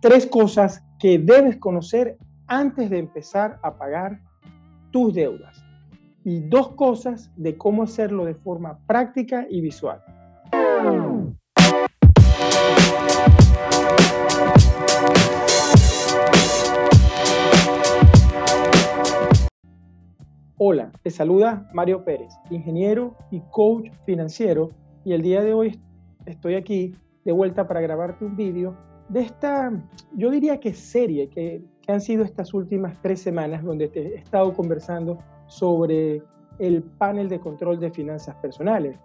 tres cosas que debes conocer antes de empezar a pagar tus deudas y dos cosas de cómo hacerlo de forma práctica y visual. Hola, te saluda Mario Pérez, ingeniero y coach financiero y el día de hoy estoy aquí de vuelta para grabarte un vídeo de esta, yo diría que serie que, han sido estas últimas tres semanas donde te he estado conversando sobre el panel de control de finanzas personales.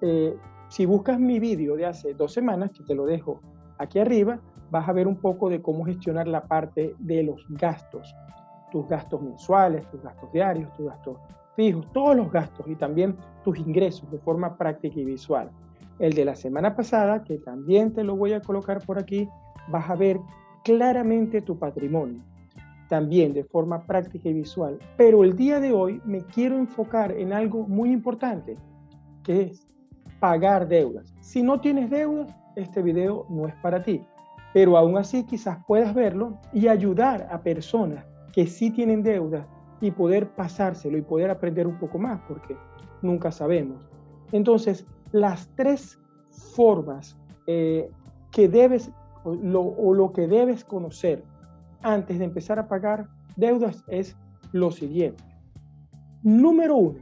Eh, si buscas mi vídeo de hace dos semanas, que te lo dejo aquí arriba, vas a ver un poco de cómo gestionar la parte de los gastos, tus gastos mensuales, tus gastos diarios, tus gastos fijos, todos los gastos y también tus ingresos de forma práctica y visual. El de la semana pasada, que también te lo voy a colocar por aquí, vas a ver claramente tu patrimonio, también de forma práctica y visual. Pero el día de hoy me quiero enfocar en algo muy importante, que es pagar deudas. Si no tienes deudas, este video no es para ti. Pero aún así quizás puedas verlo y ayudar a personas que sí tienen deudas y poder pasárselo y poder aprender un poco más, porque nunca sabemos. Entonces, las tres formas eh, que debes o lo que debes conocer antes de empezar a pagar deudas es lo siguiente. Número uno,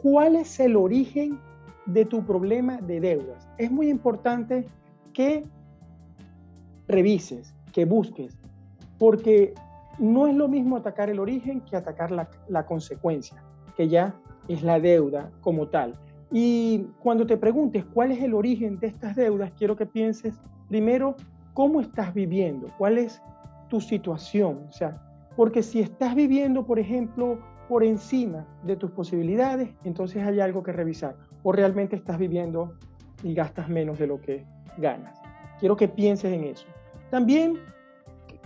¿cuál es el origen de tu problema de deudas? Es muy importante que revises, que busques, porque no es lo mismo atacar el origen que atacar la, la consecuencia, que ya es la deuda como tal. Y cuando te preguntes cuál es el origen de estas deudas, quiero que pienses primero cómo estás viviendo, cuál es tu situación. O sea, porque si estás viviendo, por ejemplo, por encima de tus posibilidades, entonces hay algo que revisar. O realmente estás viviendo y gastas menos de lo que ganas. Quiero que pienses en eso. También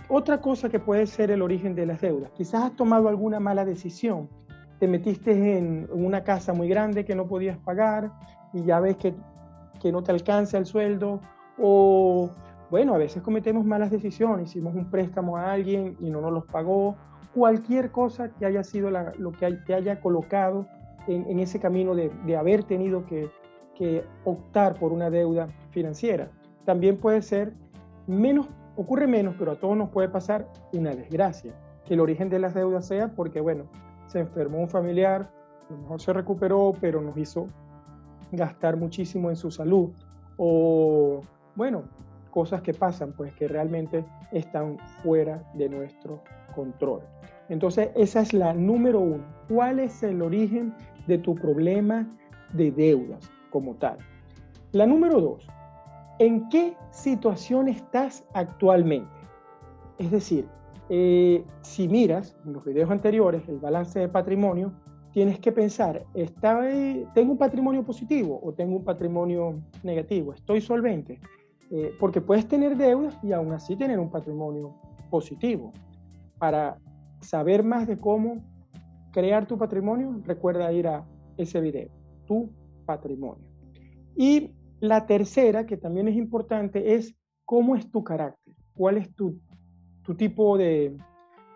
otra cosa que puede ser el origen de las deudas. Quizás has tomado alguna mala decisión. Te metiste en una casa muy grande que no podías pagar y ya ves que, que no te alcanza el sueldo. O, bueno, a veces cometemos malas decisiones. Hicimos un préstamo a alguien y no nos los pagó. Cualquier cosa que haya sido lo que te haya colocado en, en ese camino de, de haber tenido que, que optar por una deuda financiera. También puede ser menos ocurre menos, pero a todos nos puede pasar una desgracia, que el origen de las deudas sea porque, bueno, se enfermó un familiar, a lo mejor se recuperó, pero nos hizo gastar muchísimo en su salud, o, bueno, cosas que pasan, pues que realmente están fuera de nuestro control. Entonces, esa es la número uno. ¿Cuál es el origen de tu problema de deudas como tal? La número dos, ¿En qué situación estás actualmente? Es decir, eh, si miras en los videos anteriores el balance de patrimonio, tienes que pensar, ¿tengo un patrimonio positivo o tengo un patrimonio negativo? ¿Estoy solvente? Eh, porque puedes tener deudas y aún así tener un patrimonio positivo. Para saber más de cómo crear tu patrimonio, recuerda ir a ese video, tu patrimonio. Y la tercera, que también es importante, es cómo es tu carácter, cuál es tu, tu tipo de,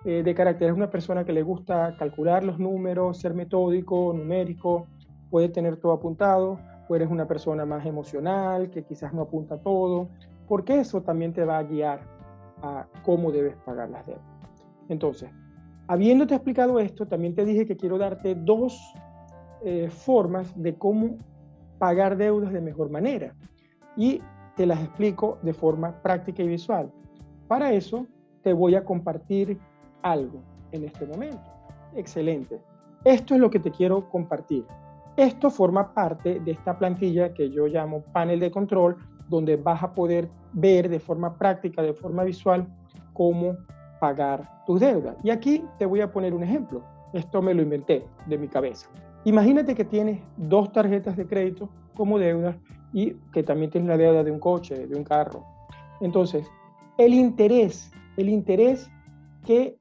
eh, de carácter. Es una persona que le gusta calcular los números, ser metódico, numérico, puede tener todo apuntado, o eres una persona más emocional, que quizás no apunta todo, porque eso también te va a guiar a cómo debes pagar las deudas. Entonces, habiéndote explicado esto, también te dije que quiero darte dos eh, formas de cómo pagar deudas de mejor manera. Y te las explico de forma práctica y visual. Para eso te voy a compartir algo en este momento. Excelente. Esto es lo que te quiero compartir. Esto forma parte de esta plantilla que yo llamo panel de control, donde vas a poder ver de forma práctica, de forma visual, cómo pagar tus deudas. Y aquí te voy a poner un ejemplo. Esto me lo inventé de mi cabeza. Imagínate que tienes dos tarjetas de crédito como deuda y que también tienes la deuda de un coche, de un carro. Entonces, el interés, el interés que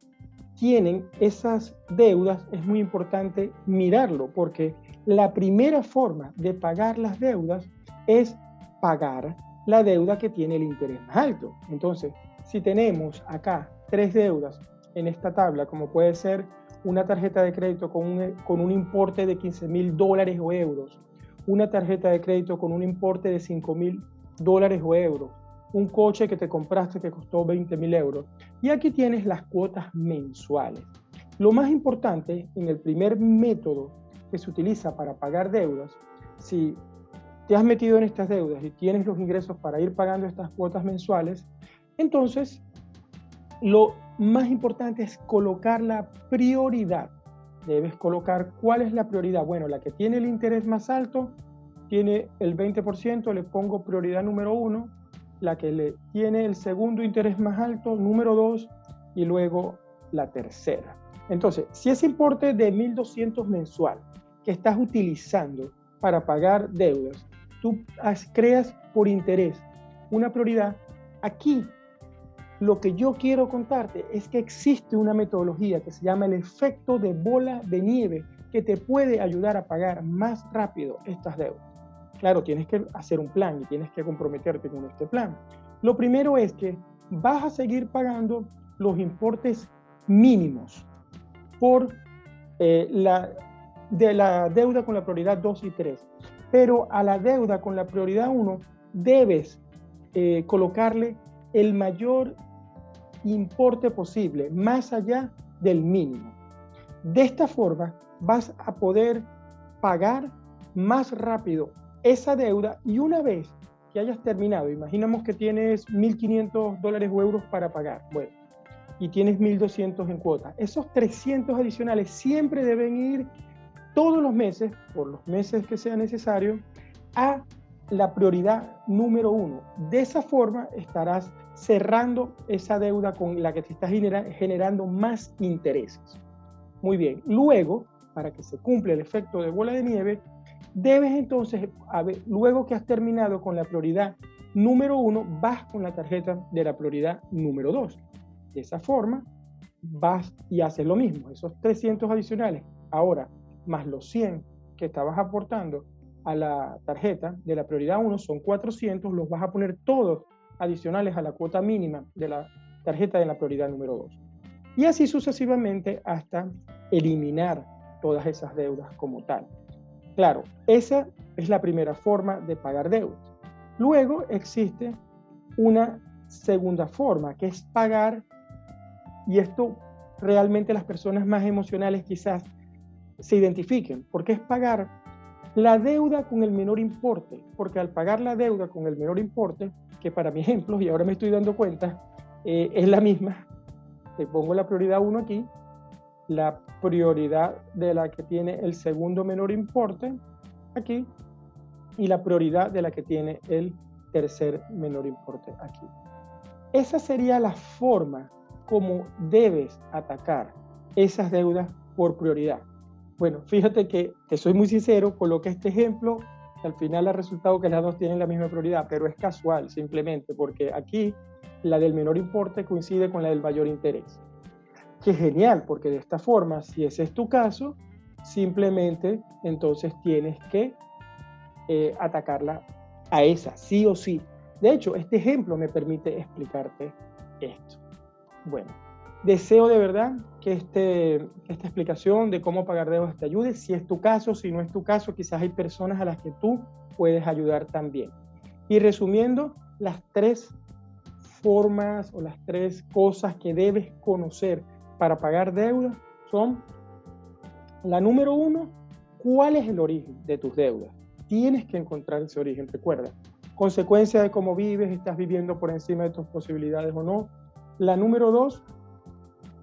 tienen esas deudas es muy importante mirarlo porque la primera forma de pagar las deudas es pagar la deuda que tiene el interés más alto. Entonces, si tenemos acá tres deudas en esta tabla, como puede ser una tarjeta de crédito con un, con un importe de 15 mil dólares o euros, una tarjeta de crédito con un importe de 5 mil dólares o euros, un coche que te compraste que costó 20 mil euros. Y aquí tienes las cuotas mensuales. Lo más importante en el primer método que se utiliza para pagar deudas, si te has metido en estas deudas y tienes los ingresos para ir pagando estas cuotas mensuales, entonces lo más importante es colocar la prioridad. Debes colocar cuál es la prioridad. Bueno, la que tiene el interés más alto tiene el 20%, le pongo prioridad número uno. La que le tiene el segundo interés más alto, número dos, y luego la tercera. Entonces, si ese importe de 1.200 mensual que estás utilizando para pagar deudas, tú creas por interés una prioridad, aquí lo que yo quiero contarte es que existe una metodología que se llama el efecto de bola de nieve que te puede ayudar a pagar más rápido estas deudas. Claro, tienes que hacer un plan y tienes que comprometerte con este plan. Lo primero es que vas a seguir pagando los importes mínimos por eh, la, de la deuda con la prioridad 2 y 3. Pero a la deuda con la prioridad 1 debes eh, colocarle el mayor importe posible, más allá del mínimo. De esta forma vas a poder pagar más rápido esa deuda y una vez que hayas terminado, imaginamos que tienes 1.500 dólares o euros para pagar, bueno, y tienes 1.200 en cuota, esos 300 adicionales siempre deben ir todos los meses, por los meses que sea necesario, a la prioridad número uno. De esa forma estarás cerrando esa deuda con la que te estás generando más intereses. Muy bien, luego, para que se cumpla el efecto de bola de nieve, debes entonces, luego que has terminado con la prioridad número uno, vas con la tarjeta de la prioridad número dos. De esa forma, vas y haces lo mismo, esos 300 adicionales, ahora más los 100 que estabas aportando a la tarjeta de la prioridad 1 son 400, los vas a poner todos adicionales a la cuota mínima de la tarjeta de la prioridad número 2. Y así sucesivamente hasta eliminar todas esas deudas como tal. Claro, esa es la primera forma de pagar deudas. Luego existe una segunda forma, que es pagar, y esto realmente las personas más emocionales quizás se identifiquen, porque es pagar la deuda con el menor importe, porque al pagar la deuda con el menor importe, que para mi ejemplo, y ahora me estoy dando cuenta, eh, es la misma, te pongo la prioridad 1 aquí, la prioridad de la que tiene el segundo menor importe aquí, y la prioridad de la que tiene el tercer menor importe aquí. Esa sería la forma como debes atacar esas deudas por prioridad. Bueno, fíjate que, te soy muy sincero, coloqué este ejemplo, al final ha resultado que las dos tienen la misma prioridad, pero es casual simplemente, porque aquí la del menor importe coincide con la del mayor interés. Qué genial, porque de esta forma, si ese es tu caso, simplemente entonces tienes que eh, atacarla a esa, sí o sí. De hecho, este ejemplo me permite explicarte esto. Bueno, Deseo de verdad que este, esta explicación de cómo pagar deudas te ayude. Si es tu caso, si no es tu caso, quizás hay personas a las que tú puedes ayudar también. Y resumiendo, las tres formas o las tres cosas que debes conocer para pagar deudas son la número uno, ¿cuál es el origen de tus deudas? Tienes que encontrar ese origen, recuerda. Consecuencia de cómo vives, estás viviendo por encima de tus posibilidades o no. La número dos,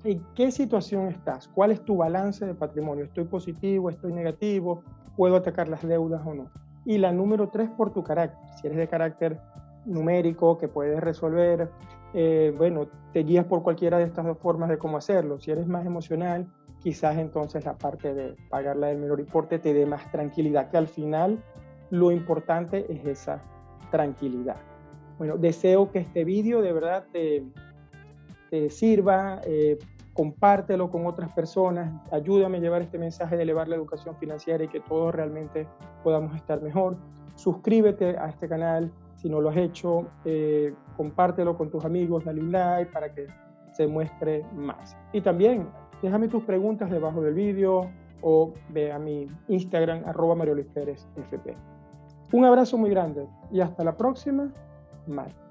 en qué situación estás, cuál es tu balance de patrimonio, estoy positivo, estoy negativo, puedo atacar las deudas o no. Y la número tres, por tu carácter, si eres de carácter numérico, que puedes resolver, eh, bueno, te guías por cualquiera de estas dos formas de cómo hacerlo. Si eres más emocional, quizás entonces la parte de pagarla del menor importe te dé más tranquilidad, que al final lo importante es esa tranquilidad. Bueno, deseo que este vídeo de verdad te, sirva, eh, compártelo con otras personas, ayúdame a llevar este mensaje de elevar la educación financiera y que todos realmente podamos estar mejor. Suscríbete a este canal Si no lo has hecho, eh, compártelo con tus amigos, dale un like para que se muestre más. Y también déjame tus preguntas debajo del vídeo o ve a mi Instagram, arroba Mario Pérez FP. Un abrazo muy grande y hasta la próxima. Bye.